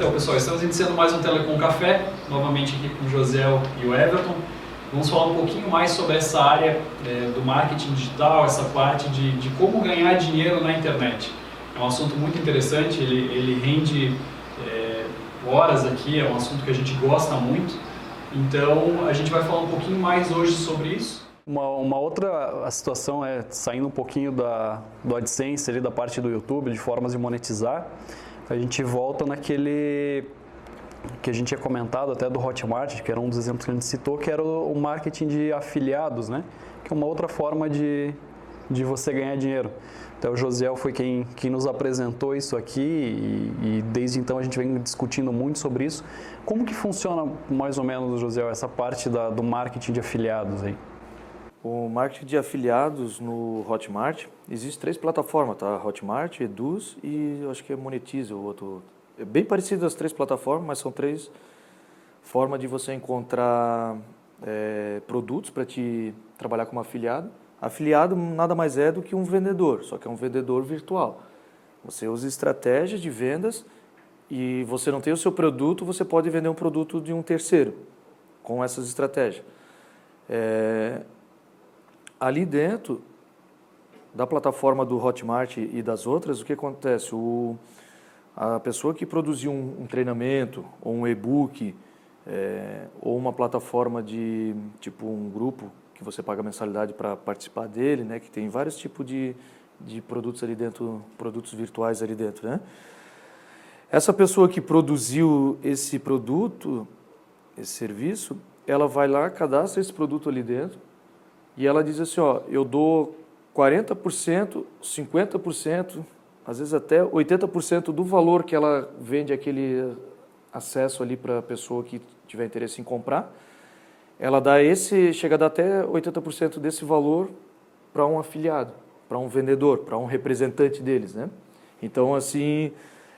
Então, pessoal, estamos iniciando mais um Telecom Café, novamente aqui com o José e o Everton. Vamos falar um pouquinho mais sobre essa área é, do marketing digital, essa parte de, de, como ganhar dinheiro na internet. É um assunto muito interessante, ele, ele rende é, horas aqui, é um assunto que a gente gosta muito. Então, a gente vai falar um pouquinho mais hoje sobre isso. Uma, uma outra situação é, saindo um pouquinho da, do AdSense, ali, da parte do YouTube, de formas de monetizar, a gente volta naquele que a gente tinha comentado até do Hotmart, que era um dos exemplos que a gente citou, que era o marketing de afiliados, né? Que é uma outra forma de, de você ganhar dinheiro. Então, o Josiel foi quem, quem nos apresentou isso aqui e, e, desde então a gente vem discutindo muito sobre isso. Como que funciona mais ou menos, Josiel, essa parte da, do marketing de afiliados aí? O marketing de afiliados no Hotmart, existe três plataformas, tá? Hotmart, Eduz e acho que é Monetize, o outro. É bem parecido as três plataformas, mas são três formas de você encontrar é, produtos para te trabalhar como afiliado Afiliado nada mais é do que um vendedor, só que é um vendedor virtual. Você usa estratégias de vendas e você não tem o seu produto, você pode vender um produto de um terceiro com essas estratégias. É, ali dentro da plataforma do Hotmart e das outras, o que acontece? O, a pessoa que produziu um, um treinamento ou um e-book é, ou uma plataforma de tipo um grupo que você paga mensalidade para participar dele, né? Que tem vários tipos de, de produtos ali dentro, produtos virtuais ali dentro, né? Essa pessoa que produziu esse produto, esse serviço, ela vai lá, cadastra esse produto ali dentro e ela diz assim, ó, eu dou 40%, 50%, às vezes até 80% do valor que ela vende aquele acesso ali para a pessoa que tiver interesse em comprar ela dá esse, chega a dar até 80% desse valor para um afiliado, para um vendedor, para um representante deles, né? Então, assim,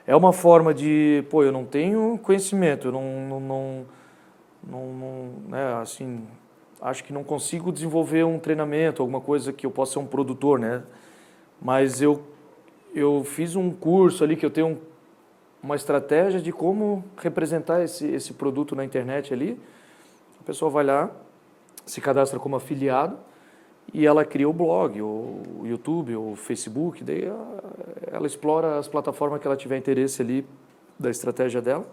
é uma forma de, pô, eu não tenho conhecimento, eu não, não, não, não, né, assim, acho que não consigo desenvolver um treinamento, alguma coisa que eu possa ser um produtor, né? Mas eu, eu fiz um curso ali que eu tenho uma estratégia de como representar esse, esse produto na internet ali, a pessoa vai lá, se cadastra como afiliado e ela cria o blog, o YouTube, o Facebook, daí ela explora as plataformas que ela tiver interesse ali da estratégia dela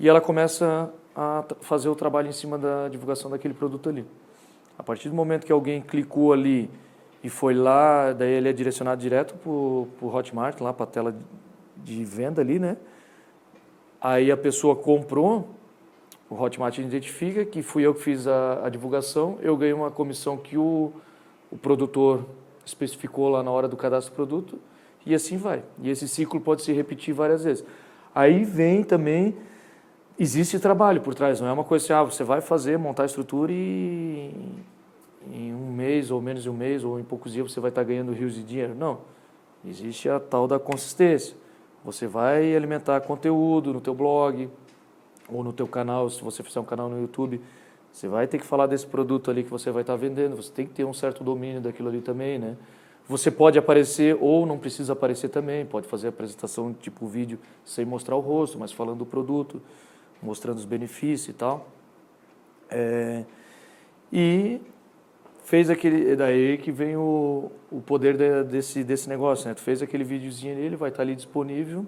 e ela começa a fazer o trabalho em cima da divulgação daquele produto ali. A partir do momento que alguém clicou ali e foi lá, daí ele é direcionado direto para o Hotmart, lá para a tela de venda ali, né? Aí a pessoa comprou, o Hotmart identifica que fui eu que fiz a, a divulgação, eu ganhei uma comissão que o, o produtor especificou lá na hora do cadastro do produto e assim vai. E esse ciclo pode se repetir várias vezes. Aí vem também, existe trabalho por trás, não é uma coisa assim, ah, você vai fazer, montar a estrutura e em um mês ou menos de um mês ou em poucos dias você vai estar ganhando rios de dinheiro. Não, existe a tal da consistência. Você vai alimentar conteúdo no teu blog, ou no teu canal, se você fizer um canal no YouTube, você vai ter que falar desse produto ali que você vai estar vendendo, você tem que ter um certo domínio daquilo ali também, né? Você pode aparecer ou não precisa aparecer também, pode fazer apresentação tipo vídeo sem mostrar o rosto, mas falando do produto, mostrando os benefícios e tal. É, e fez aquele, é daí que vem o, o poder de, desse, desse negócio, né? Tu fez aquele videozinho ali, ele vai estar ali disponível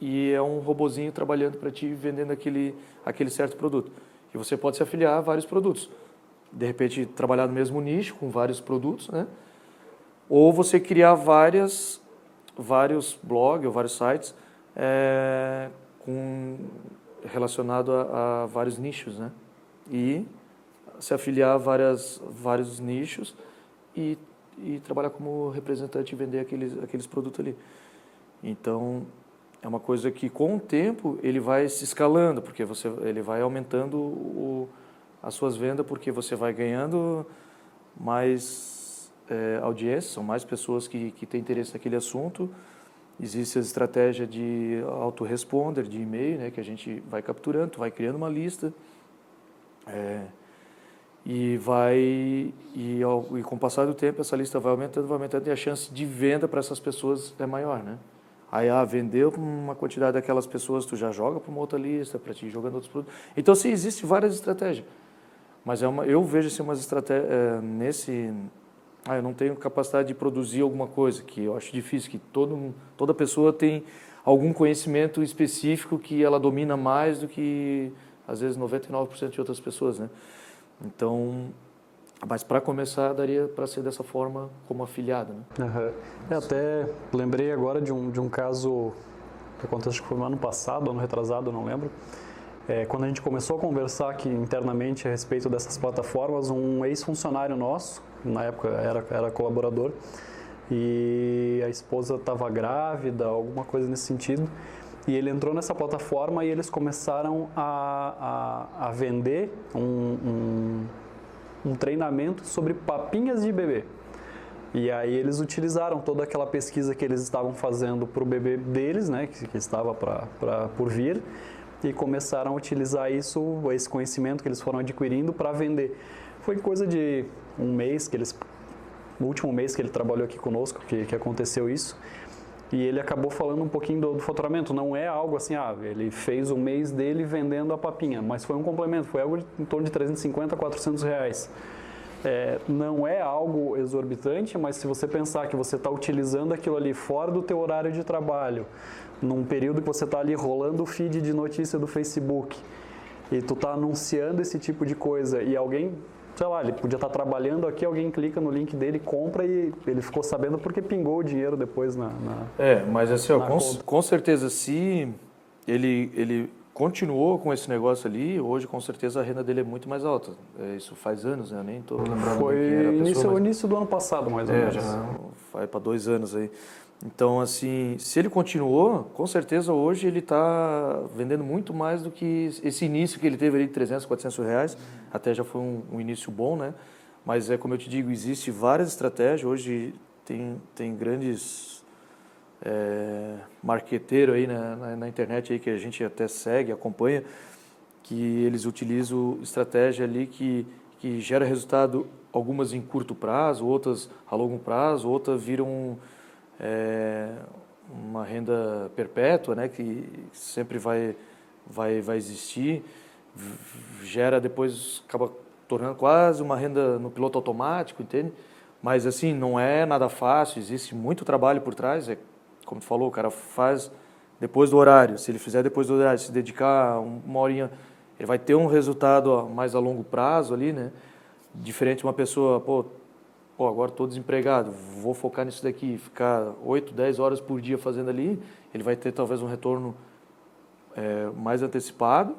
e é um robozinho trabalhando para ti vendendo aquele aquele certo produto. E você pode se afiliar a vários produtos. De repente trabalhar no mesmo nicho com vários produtos, né? Ou você criar várias vários blogs ou vários sites é, com relacionado a, a, vários nichos, né? E se afiliar a várias vários nichos e, e trabalhar como representante e vender aqueles aqueles produtos ali. Então é uma coisa que com o tempo ele vai se escalando, porque você ele vai aumentando o, as suas vendas, porque você vai ganhando mais é, audiência, são mais pessoas que, que têm interesse naquele assunto. Existe a estratégia de autoresponder, de e-mail, né, que a gente vai capturando, vai criando uma lista. É, e vai e, e com o passar do tempo essa lista vai aumentando, vai aumentando e a chance de venda para essas pessoas é maior, né? Aí, ah, vendeu uma quantidade daquelas pessoas, tu já joga para uma outra lista, para ti jogando outros produtos. Então, sim, existe várias estratégias. Mas é uma, eu vejo assim, umas estratégias é, nesse... Ah, eu não tenho capacidade de produzir alguma coisa, que eu acho difícil, que todo, toda pessoa tem algum conhecimento específico que ela domina mais do que, às vezes, 99% de outras pessoas, né? Então, mas para começar, daria para ser dessa forma como afiliado. Né? Uhum. É, até lembrei agora de um, de um caso que aconteceu, acho que foi no ano passado, ano retrasado, não lembro. É, quando a gente começou a conversar aqui internamente a respeito dessas plataformas, um ex-funcionário nosso, na época era, era colaborador, e a esposa estava grávida, alguma coisa nesse sentido, e ele entrou nessa plataforma e eles começaram a, a, a vender um, um um treinamento sobre papinhas de bebê. E aí eles utilizaram toda aquela pesquisa que eles estavam fazendo para o bebê deles, né, que, que estava pra, pra, por vir, e começaram a utilizar isso, esse conhecimento que eles foram adquirindo para vender. Foi coisa de um mês que eles, o último mês que ele trabalhou aqui conosco, que, que aconteceu isso. E ele acabou falando um pouquinho do, do, faturamento. Não é algo assim, ah, ele fez o mês dele vendendo a papinha, mas foi um complemento, foi algo em torno de 350 a 400 reais. É, não é algo exorbitante, mas se você pensar que você está utilizando aquilo ali fora do teu horário de trabalho, num período que você está ali rolando o feed de notícia do Facebook, e tu está anunciando esse tipo de coisa e alguém sei lá, ele podia estar trabalhando aqui, alguém clica no link dele, compra e ele ficou sabendo porque pingou o dinheiro depois na. na é, mas assim, ó, com, com, certeza, se ele, ele continuou com esse negócio ali, hoje com certeza a renda dele é muito mais alta. É, isso faz anos, né? Eu nem estou lembrando Foi quem era a pessoa, início, mas... início do ano passado, mais ou é, menos. Já vai para dois anos aí. Então, assim, se ele continuou, com certeza hoje ele está vendendo muito mais do que esse início que ele teve ali de 300, 400 reais. Até já foi um, um início bom, né? Mas é como eu te digo, existe várias estratégias. Hoje tem, tem grandes é, marqueteiros aí na, na, na, internet aí que a gente até segue, acompanha, que eles utilizam estratégia ali que, que gera resultado, algumas em curto prazo, outras a longo prazo, outras viram é, uma renda perpétua, né, que sempre vai, vai, vai existir, gera depois, acaba tornando quase uma renda no piloto automático, entende? Mas assim, não é nada fácil, existe muito trabalho por trás, é, como tu falou, o cara faz depois do horário, se ele fizer depois do horário, se dedicar uma horinha, ele vai ter um resultado mais a longo prazo ali, né? Diferente de uma pessoa, pô, pô, agora estou desempregado, vou focar nisso daqui, ficar 8, 10 horas por dia fazendo ali, ele vai ter talvez um retorno é, mais antecipado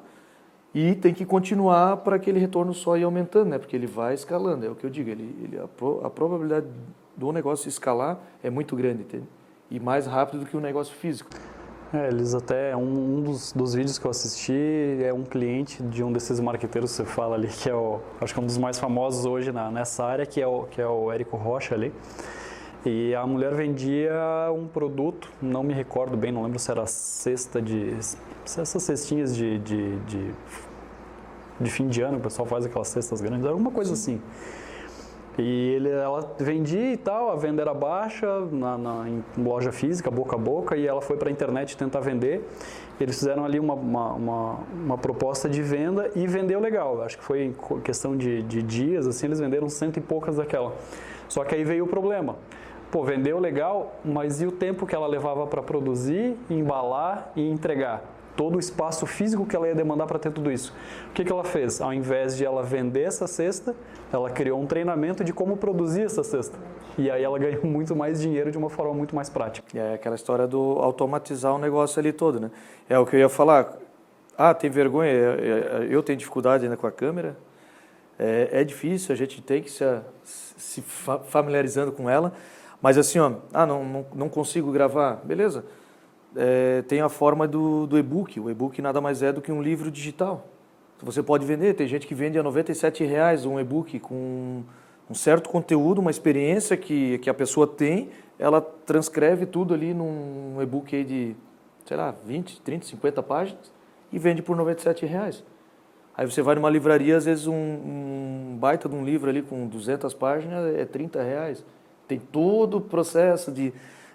e tem que continuar para aquele retorno só ir aumentando, né? Porque ele vai escalando, é o que eu digo, ele, ele a, pro, a probabilidade do negócio escalar é muito grande, entende? E mais rápido do que o negócio físico. É, eles até, um, um dos, dos, vídeos que eu assisti é um cliente de um desses marqueteiros que você fala ali, que é o, acho que é um dos mais famosos hoje na, nessa área, que é o, que é o Érico Rocha ali. E a mulher vendia um produto, não me recordo bem, não lembro se era cesta de. essas cestinhas de, de, de, de fim de ano, o pessoal faz aquelas cestas grandes, alguma coisa assim. E ele, ela vendia e tal, a venda era baixa na, na loja física, boca a boca, e ela foi para a internet tentar vender. Eles fizeram ali uma, uma, uma, uma, proposta de venda e vendeu legal. Acho que foi em questão de, de dias, assim, eles venderam cento e poucas daquela. Só que aí veio o problema. Pô, vendeu legal, mas e o tempo que ela levava para produzir, embalar e entregar? Todo o espaço físico que ela ia demandar para ter tudo isso. O que, que ela fez? Ao invés de ela vender essa cesta, ela criou um treinamento de como produzir essa cesta. E aí ela ganhou muito mais dinheiro de uma forma muito mais prática. É aquela história do automatizar o negócio ali todo, né? É o que eu ia falar. Ah, tem vergonha, eu tenho dificuldade ainda com a câmera. É, é difícil, a gente tem que se, se familiarizando com ela. Mas assim, ó, ah, não, não, não consigo gravar. Beleza é, tem a forma do, do e-book. O e-book nada mais é do que um livro digital. Você pode vender, tem gente que vende a R$ reais um e-book com um certo conteúdo, uma experiência que, que a pessoa tem, ela transcreve tudo ali num e-book aí de, sei lá, 20, 30, 50 páginas e vende por R$ reais. Aí você vai numa livraria, às vezes um, um, baita de um livro ali com 200 páginas é 30 reais. Tem todo o processo de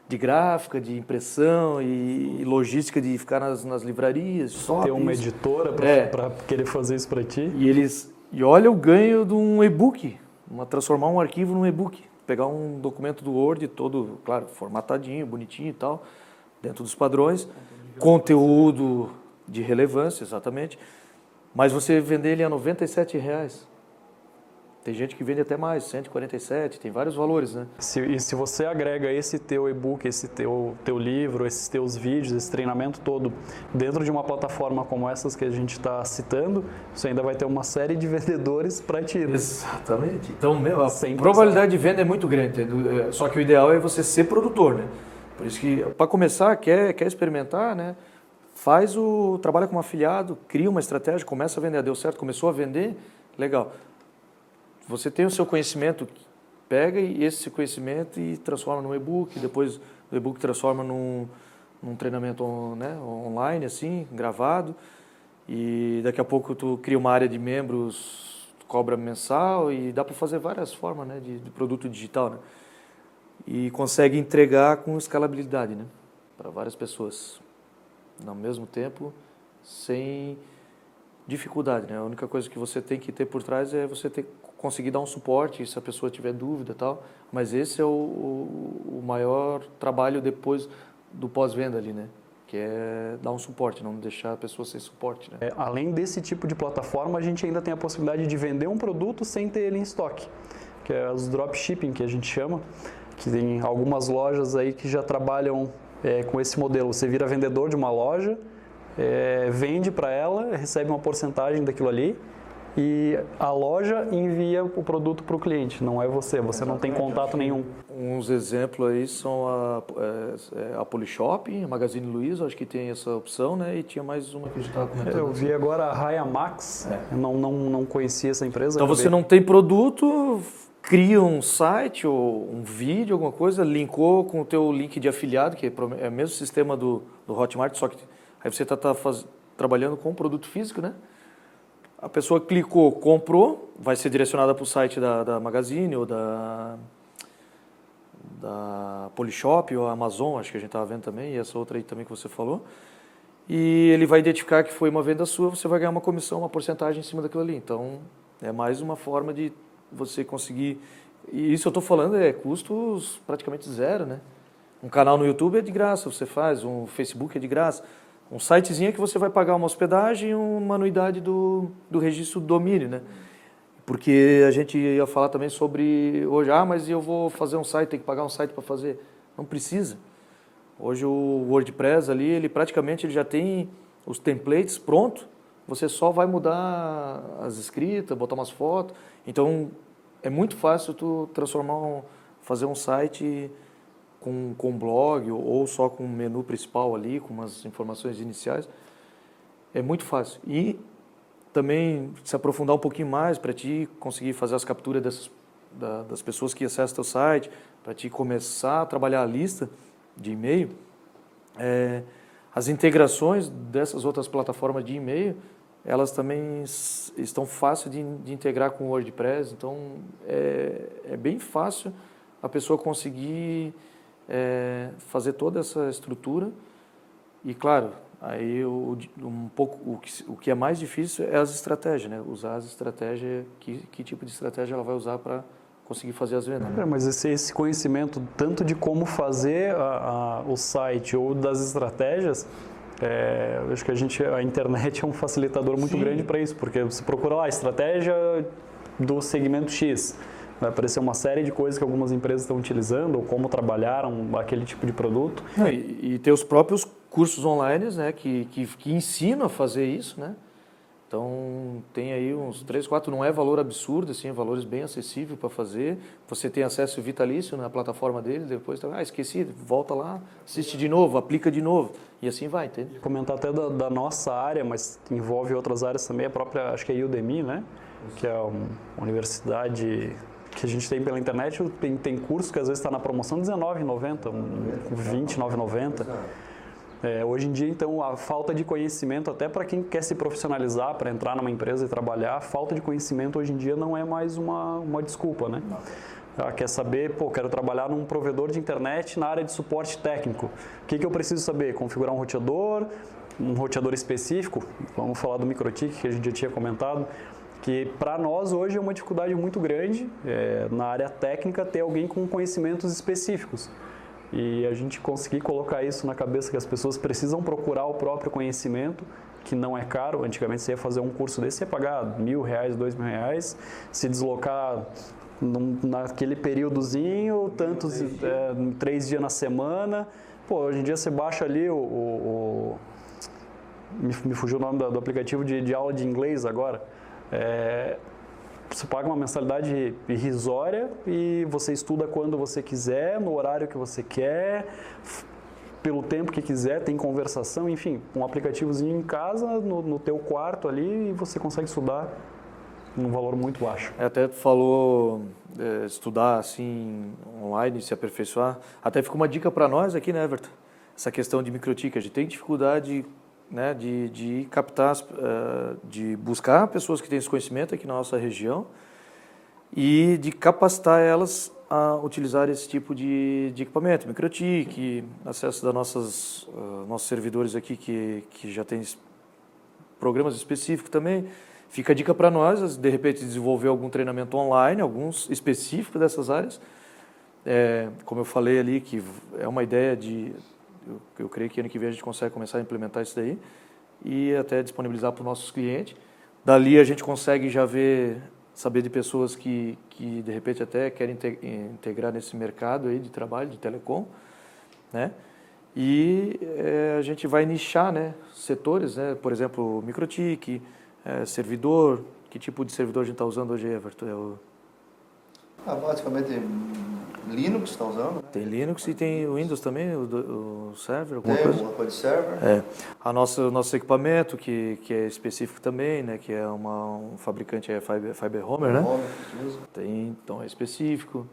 de gráfica, de impressão e, logística de ficar nas, nas livrarias. Só Ter uma isso. editora para É. querer fazer isso para ti. E eles e olha o ganho de um e-book, uma transformar um arquivo num e-book, pegar um documento do Word todo, claro, formatadinho, bonitinho e tal, dentro dos padrões, conteúdo de relevância, exatamente. Mas você vender ele a 97 reais. Tem gente que vende até mais, 147, tem vários valores, né? Se, e se você agrega esse teu e-book, esse teu, teu livro, esses teus vídeos, esse treinamento todo dentro de uma plataforma como essas que a gente está citando, você ainda vai ter uma série de vendedores para ti. né? Exatamente. Então, meu, a Sem probabilidade de venda é muito grande. É, Só que o ideal é você ser produtor, né? Por isso que, para começar, quer, quer experimentar, né? Faz o. Trabalha como afiliado, cria uma estratégia, começa a vender. Deu certo, começou a vender, legal. Você tem o seu conhecimento, pega esse conhecimento e transforma num e-book, depois o e-book transforma num, num treinamento on- né, online, assim, gravado. E daqui a pouco tu cria uma área de membros, cobra mensal e dá para fazer várias formas né, de, de produto digital. Né? E consegue entregar com escalabilidade né, para várias pessoas. Ao mesmo tempo, sem dificuldade. Né? A única coisa que você tem que ter por trás é você ter, conseguir dar um suporte se a pessoa tiver dúvida tal. Mas esse é o, o, o maior trabalho depois do pós-venda ali, né? Que é dar um suporte, não deixar a pessoa sem suporte, né? É, além desse tipo de plataforma, a gente ainda tem a possibilidade de vender um produto sem ter ele em estoque, que é os dropshipping que a gente chama, que tem algumas lojas aí que já trabalham é, com esse modelo. Você vira vendedor de uma loja, é, vende para ela, recebe uma porcentagem daquilo ali e a loja envia o produto para o cliente, não é você, você não tem contato nenhum. Uns exemplos aí são a, é, é, a Polishop, a Magazine Luiza, acho que tem essa opção, né? E tinha mais uma que a gente estava comentando. Eu vi agora a Raya Max, eu não, não, não conhecia essa empresa. Então você não tem produto, cria um site ou um vídeo, alguma coisa, linkou com o teu link de afiliado, que é é o mesmo sistema do, do Hotmart, só que aí você está tá faz- trabalhando com um produto físico, né? A pessoa clicou, comprou, vai ser direcionada para o site da, da Magazine ou da, da Polishop ou Amazon, acho que a gente estava vendo também, e essa outra aí também que você falou. E ele vai identificar que foi uma venda sua, você vai ganhar uma comissão, uma porcentagem em cima daquilo ali. Então, é mais uma forma de você conseguir. E isso eu estou falando é custos praticamente zero, né? Um canal no YouTube é de graça, você faz, um Facebook é de graça. Um sitezinho que você vai pagar uma hospedagem e uma anuidade do, do registro do domínio, né? Porque a gente ia falar também sobre hoje, ah, mas eu vou fazer um site, tem que pagar um site para fazer. Não precisa. Hoje o WordPress ali, ele praticamente ele já tem os templates pronto. Você só vai mudar as escritas, botar umas fotos. Então é muito fácil tu transformar, um, fazer um site com, com blog ou, só com o menu principal ali, com umas informações iniciais. É muito fácil. E também se aprofundar um pouquinho mais para ti conseguir fazer as capturas dessas, da, das pessoas que acessam teu site, para ti começar a trabalhar a lista de e-mail, é, as integrações dessas outras plataformas de e-mail, elas também estão fáceis de, de integrar com o WordPress, então é, é bem fácil a pessoa conseguir é, fazer toda essa estrutura e claro aí o, um pouco o que, o que é mais difícil é as estratégias né usar as estratégias que, que tipo de estratégia ela vai usar para conseguir fazer as vendas né? É, mas esse, esse conhecimento, tanto de como fazer a- a- o site ou das estratégias, é, acho que a, gente, a internet é um facilitador muito Sim. grande para isso, porque você procura lá, estratégia do segmento X. Vai aparecer uma série de coisas que algumas empresas estão utilizando, ou como trabalharam aquele tipo de produto. Não, e, e ter os próprios cursos online né, que, que, que ensinam a fazer isso, né? Então, tem aí uns três, quatro, não é valor absurdo, assim, é valores bem acessíveis para fazer. Você tem acesso vitalício na plataforma dele, depois, ah, esqueci, volta lá, assiste de novo, aplica de novo, e assim vai, entende? Comentar até da, da nossa área, mas envolve outras áreas também, a própria, acho que é a Udemy, né? Que é uma universidade que a gente tem pela internet, tem, tem curso que às vezes está na promoção R$19,90, um, R$29,90. É, hoje em dia, então, a falta de conhecimento, até para quem quer se profissionalizar, para entrar numa empresa e trabalhar, a falta de conhecimento hoje em dia não é mais uma, uma desculpa, né? Ela quer saber, pô, quero trabalhar num provedor de internet na área de suporte técnico. O que, que eu preciso saber? Configurar um roteador, um roteador específico, vamos falar do MikroTik, que a gente já tinha comentado, que para nós hoje é uma dificuldade muito grande é, na área técnica ter alguém com conhecimentos específicos. E a gente conseguir colocar isso na cabeça que as pessoas precisam procurar o próprio conhecimento, que não é caro. Antigamente você ia fazer um curso desse, você ia pagar mil reais, dois mil reais, se deslocar num, naquele períodozinho, tantos é, três dias na semana. Pô, hoje em dia você baixa ali o, o, o me, me, fugiu o nome do, do aplicativo de, de, aula de inglês agora. É, você paga uma mensalidade irrisória e você estuda quando você quiser, no horário que você quer, pelo tempo que quiser, tem conversação, enfim, um aplicativozinho em casa, no, no teu quarto ali, e você consegue estudar num valor muito baixo. É, até tu falou é, estudar assim online, se aperfeiçoar. Até ficou uma dica para nós aqui, né, Everton? Essa questão de microtique. A gente tem dificuldade né, de, de captar, uh, de buscar pessoas que têm esse conhecimento aqui na nossa região e de capacitar elas a utilizar esse tipo de, de equipamento, microtique, acesso das nossas uh, nossos servidores aqui que que já tem programas específicos também. Fica a dica para nós, de repente desenvolver algum treinamento online, alguns específicos dessas áreas. É, como eu falei ali, que é uma ideia de eu, eu creio que ano que vem a gente consegue começar a implementar isso daí e até disponibilizar para os nossos clientes. Dali a gente consegue já ver, saber de pessoas que, que de repente até querem integrar nesse mercado aí de trabalho, de telecom, né? E é, a gente vai nichar, né, setores, né? Por exemplo, microtique, é, servidor, que tipo de servidor a gente está usando hoje, Everton? É o... ah, basicamente Linux está usando? Né? Tem Linux e tem o Windows também, o, o server, alguma tem, coisa? Tem, server. É. A nossa, o nosso equipamento, que, que é específico também, né, que é uma, um fabricante é Fiber, Fiber Homer, né? Homer, tem, então é específico.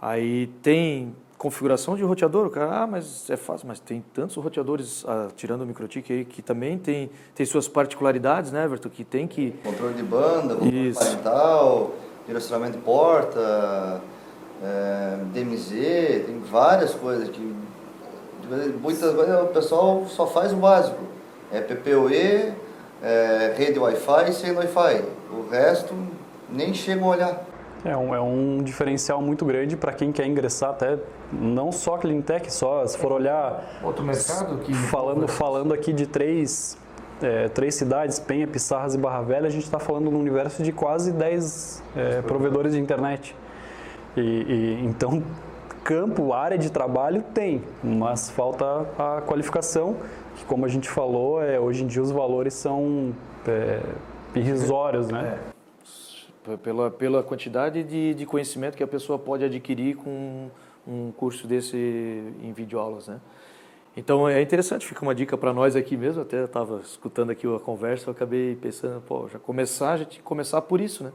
Aí tem configuração de roteador, cara, ah, mas é fácil, mas tem tantos roteadores, ah, tirando o MikroTik aí, que também tem, tem suas particularidades, né, Everton, que tem que... Controle de banda, controle Isso. parental, direcionamento de porta, é, DMZ, tem várias coisas que muitas vezes o pessoal só faz o básico. É PPoE, é, rede Wi-Fi e sem Wi-Fi. O resto nem chegam a olhar. É um, é um diferencial muito grande para quem quer ingressar até não só Cleantech, só se for olhar outro mercado que falando falando aqui de três é, três cidades, Penha, Pissarras e Barra Velha, a gente está falando num universo de quase 10 é, provedores de internet. E, e, então, campo, área de trabalho tem, mas falta a qualificação, que como a gente falou, é, hoje em dia os valores são é, irrisórios, né? É, pela, pela quantidade de, de conhecimento que a pessoa pode adquirir com um curso desse em videoaulas, né? Então é interessante, fica uma dica para nós aqui mesmo, até estava escutando aqui a conversa, eu acabei pensando, pô, já começar, a gente começar por isso, né?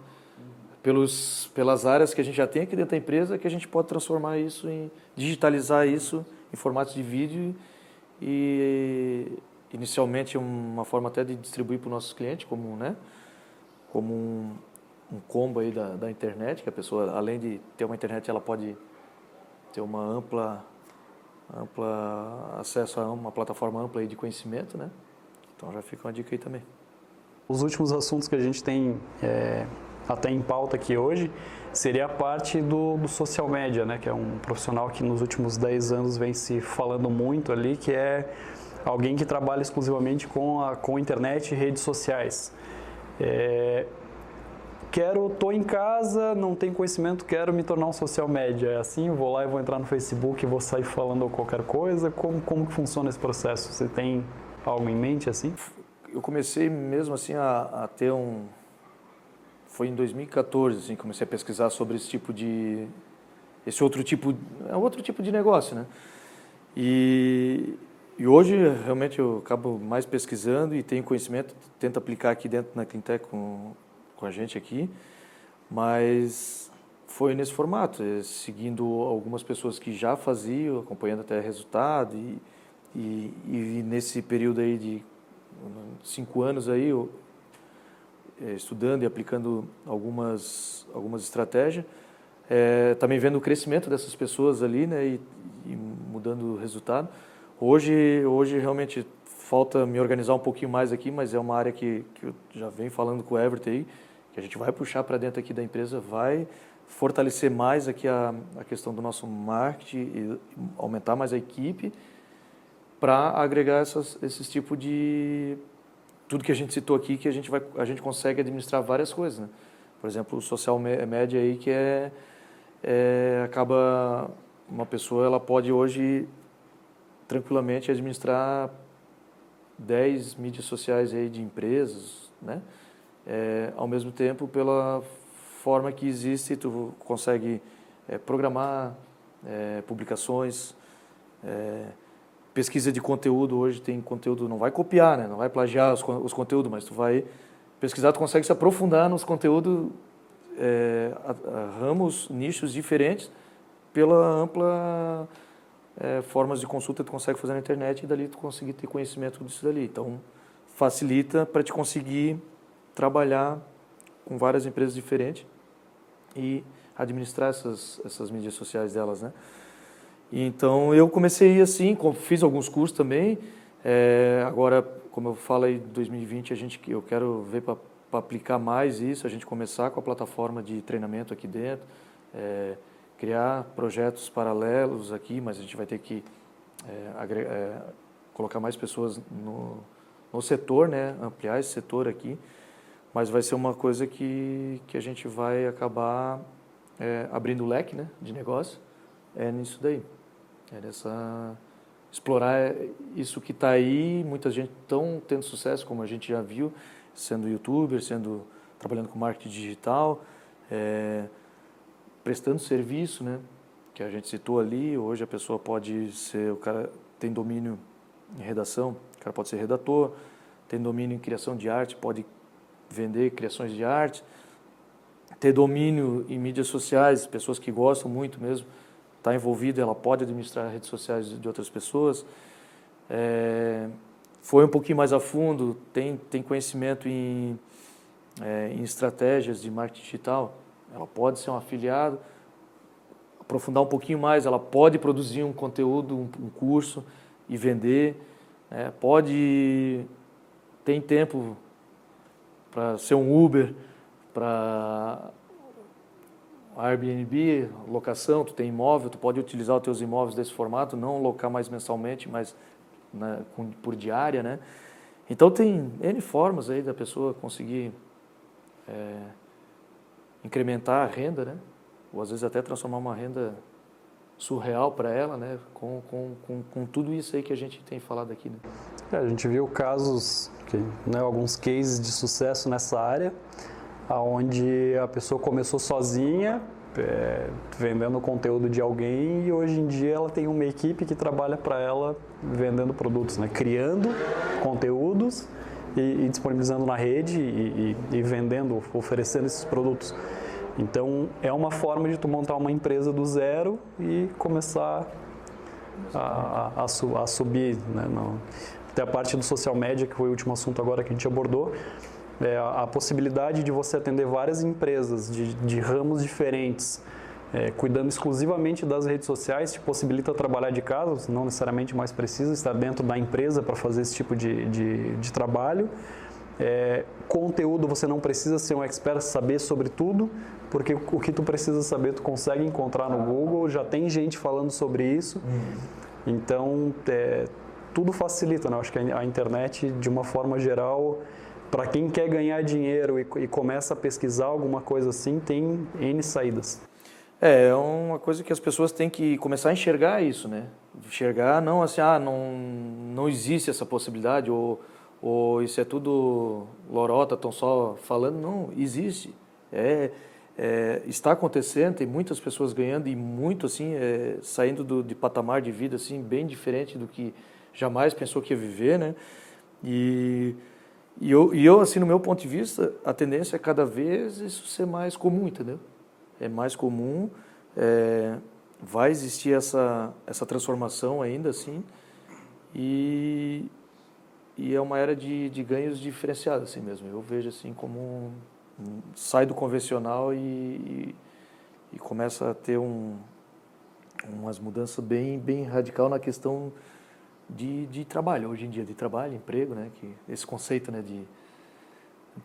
Pelos, pelas áreas que a gente já tem aqui dentro da empresa, que a gente pode transformar isso em digitalizar isso em formatos de vídeo e inicialmente uma forma até de distribuir para os nossos clientes como, né, como um, um combo aí da, da internet, que a pessoa além de ter uma internet ela pode ter uma ampla ampla acesso a uma plataforma ampla aí de conhecimento, né? Então já fica uma dica aí também. Os últimos assuntos que a gente tem é, até em pauta aqui hoje, seria a parte do, do social media, né? Que é um profissional que nos últimos 10 anos vem se falando muito ali, que é alguém que trabalha exclusivamente com a com internet e redes sociais. É, quero, tô em casa, não tenho conhecimento, quero me tornar um social media. É assim, vou lá e vou entrar no Facebook vou sair falando qualquer coisa. Como, como que funciona esse processo? Você tem algo em mente assim? Eu comecei mesmo assim a, a ter um, foi em 2014 assim comecei a pesquisar sobre esse tipo de esse outro tipo é outro tipo de negócio né? E, e hoje realmente eu acabo mais pesquisando e tenho conhecimento tento aplicar aqui dentro na Cleantech com com a gente aqui mas foi nesse formato é, seguindo algumas pessoas que já faziam acompanhando até resultado e, e, e nesse período aí de cinco anos aí, estudando e aplicando algumas, algumas estratégias, é, também vendo o crescimento dessas pessoas ali, né, e, e, mudando o resultado. Hoje, hoje realmente falta me organizar um pouquinho mais aqui, mas é uma área que, que eu já venho falando com o Everton aí, que a gente vai puxar para dentro aqui da empresa, vai fortalecer mais aqui a, a questão do nosso marketing e aumentar mais a equipe para agregar essas, esses tipos de tudo que a gente citou aqui que a gente vai a gente consegue administrar várias coisas, né? Por exemplo, o social media aí que é, é acaba uma pessoa ela pode hoje tranquilamente administrar 10 mídias sociais aí de empresas, né? É, ao mesmo tempo, pela forma que existe, tu consegue é, programar é, publicações, pesquisa de conteúdo hoje tem conteúdo, não vai copiar, né? não vai plagiar os, os conteúdos, mas tu vai pesquisar, tu consegue se aprofundar nos conteúdos, é, a, a ramos, nichos diferentes, pela ampla é, formas de consulta que tu consegue fazer na internet e dali tu conseguir ter conhecimento disso dali. Então, facilita para te conseguir trabalhar com várias empresas diferentes e administrar essas, essas mídias sociais delas, né? Então, eu comecei assim, fiz alguns cursos também. É, agora, como eu falei, 2020 a gente, eu quero ver para aplicar mais isso, a gente começar com a plataforma de treinamento aqui dentro. É, criar projetos paralelos aqui, mas a gente vai ter que é, é, colocar mais pessoas no, no setor, né? ampliar esse setor aqui, mas vai ser uma coisa que, que a gente vai acabar é, abrindo o leque né? de negócio, é nisso daí, é nessa explorar isso que está aí, muita gente tão tendo sucesso, como a gente já viu, sendo youtuber, sendo trabalhando com marketing digital, é, prestando serviço, né? Que a gente citou ali. Hoje a pessoa pode ser, o cara tem domínio em redação, o cara pode ser redator, tem domínio em criação de arte, pode vender criações de arte, ter domínio em mídias sociais, pessoas que gostam muito mesmo, está envolvida, ela pode administrar redes sociais de outras pessoas. É, foi um pouquinho mais a fundo, tem, tem conhecimento em, é, em estratégias de marketing digital, ela pode ser um afiliado, aprofundar um pouquinho mais, ela pode produzir um conteúdo, um, um curso e vender, né? pode tem tempo para ser um Uber, para Airbnb, locação, tu tem imóvel, tu pode utilizar os teus imóveis desse formato, não locar mais mensalmente, mas né, com, por diária, né? Então tem N formas aí da pessoa conseguir é, incrementar a renda, né? Ou às vezes até transformar uma renda surreal para ela, né? Com, com, com, com, tudo isso aí que a gente tem falado aqui. Né? É, a gente viu casos, né, alguns cases de sucesso nessa área, aonde a pessoa começou sozinha, é, vendendo conteúdo de alguém e hoje em dia ela tem uma equipe que trabalha para ela vendendo produtos, né? criando conteúdos e, e disponibilizando na rede e, e, e, vendendo, oferecendo esses produtos. Então é uma forma de tu montar uma empresa do zero e começar a, a, a, a subir. Né? No, até a parte do social media, que foi o último assunto agora que a gente abordou, é a, possibilidade de você atender várias empresas de, de ramos diferentes é, cuidando exclusivamente das redes sociais, te possibilita trabalhar de casa, não necessariamente mais precisa estar dentro da empresa para fazer esse tipo de, de, de trabalho. É, conteúdo você não precisa ser um expert, saber sobre tudo, porque o que tu precisa saber tu consegue encontrar no Google, já tem gente falando sobre isso. Uhum. Então, é, tudo facilita, né? Acho que a internet, de uma forma geral, para quem quer ganhar dinheiro e, e começa a pesquisar alguma coisa assim, tem N saídas. É, é uma coisa que as pessoas têm que começar a enxergar isso, né? Enxergar não assim, ah, não, não existe essa possibilidade, ou, ou isso é tudo lorota, estão só falando. Não, existe. É, é, está acontecendo, tem muitas pessoas ganhando e muito assim, é, saindo do, de patamar de vida assim, bem diferente do que jamais pensou que ia viver, né? E, e, eu, e eu, assim, no meu ponto de vista, a tendência é cada vez isso ser mais comum, entendeu? é mais comum, é, vai existir essa, essa transformação ainda assim, E, e é uma era de, de ganhos diferenciados assim mesmo. Eu vejo assim como um, um, sai do convencional e, e, e, começa a ter um, umas mudanças bem, bem radical na questão de, de trabalho, hoje em dia, de trabalho, emprego, né? Que esse conceito, né? De,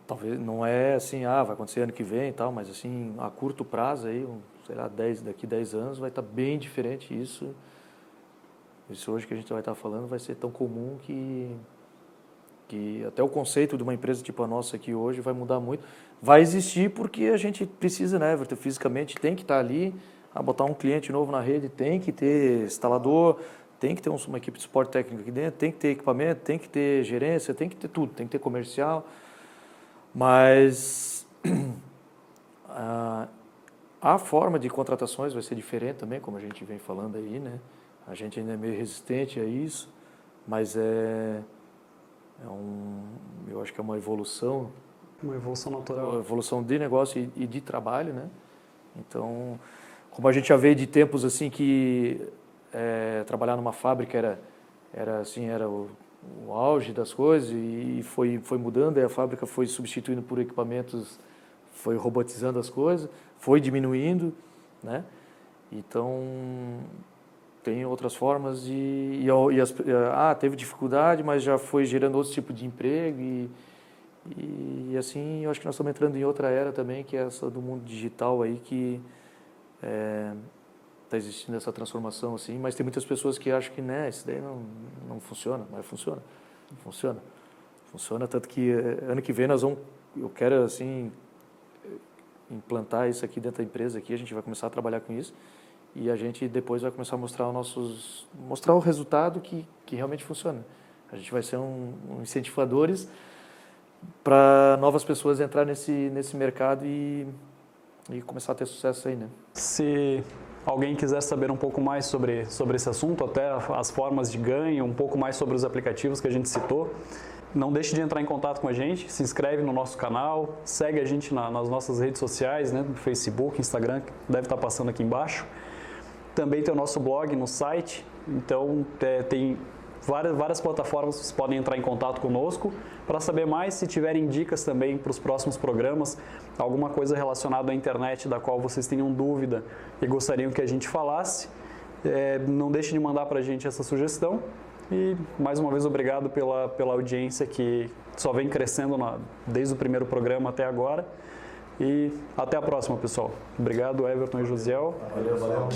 talvez não é assim, ah, vai acontecer ano que vem e tal, mas assim, a curto prazo aí, um, sei lá, 10, daqui 10 anos vai estar bem diferente isso. Isso hoje que a gente vai estar falando vai ser tão comum que que até o conceito de uma empresa tipo a nossa aqui hoje vai mudar muito. Vai existir porque a gente precisa, né, Everton, fisicamente tem que estar ali, a botar um cliente novo na rede, tem que ter instalador, tem que ter uma equipe de suporte técnico aqui dentro, tem que ter equipamento, tem que ter gerência, tem que ter tudo, tem que ter comercial. Mas a, a forma de contratações vai ser diferente também, como a gente vem falando aí, né? A gente ainda é meio resistente a isso, mas é, é um, eu acho que é uma evolução. Uma evolução natural. Uma evolução de negócio e, e de trabalho, né? Então, como a gente já veio de tempos assim que é, trabalhar numa fábrica era era assim era o, o, auge das coisas e foi foi mudando e a fábrica foi substituindo por equipamentos foi robotizando as coisas foi diminuindo né? Então tem outras formas de e, e as, ah teve dificuldade mas já foi gerando outro tipo de emprego e, e assim eu acho que nós estamos entrando em outra era também que é essa do mundo digital aí que é, está existindo essa transformação assim, mas tem muitas pessoas que acham que né, isso daí não, não funciona, mas funciona, funciona, funciona tanto que eh, ano que vem nós vamos, eu quero assim implantar isso aqui dentro da empresa aqui, a gente vai começar a trabalhar com isso e a gente depois vai começar a mostrar os nossos, mostrar o resultado que, que realmente funciona. A gente vai ser um, um incentivadores para novas pessoas entrar nesse nesse mercado e e começar a ter sucesso aí, né? Se alguém quiser saber um pouco mais sobre, sobre esse assunto, até as formas de ganho, um pouco mais sobre os aplicativos que a gente citou, não deixe de entrar em contato com a gente, se inscreve no nosso canal, segue a gente na, nas nossas redes sociais, né, Facebook, Instagram, que deve estar passando aqui embaixo. Também tem o nosso blog no site, então é, tem várias, várias plataformas vocês podem entrar em contato conosco para saber mais, se tiverem dicas também para os próximos programas, alguma coisa relacionada à internet da qual vocês tenham dúvida e gostariam que a gente falasse, é, não deixe de mandar para a gente essa sugestão. E mais uma vez obrigado pela, pela audiência que só vem crescendo na, desde o primeiro programa até agora. E até a próxima, pessoal. Obrigado, Everton e Josiel. Valeu, valeu.